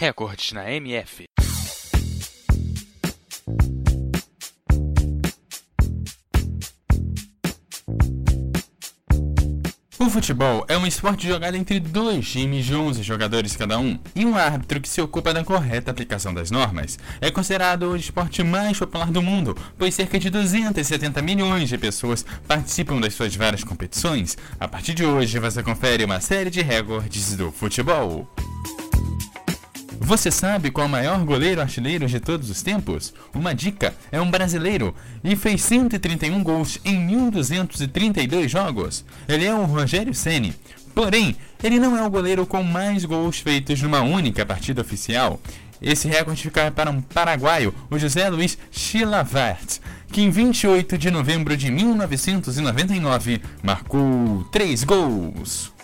Recordes na MF. O futebol é um esporte jogado entre dois times de 11 jogadores cada um, e um árbitro que se ocupa da correta aplicação das normas. É considerado o esporte mais popular do mundo, pois cerca de 270 milhões de pessoas participam das suas várias competições. A partir de hoje, você confere uma série de recordes do futebol. Você sabe qual é o maior goleiro artilheiro de todos os tempos? Uma dica: é um brasileiro e fez 131 gols em 1232 jogos. Ele é o Rogério Ceni. Porém, ele não é o goleiro com mais gols feitos numa única partida oficial. Esse recorde fica para um paraguaio, o José Luiz Chilavert, que em 28 de novembro de 1999 marcou 3 gols.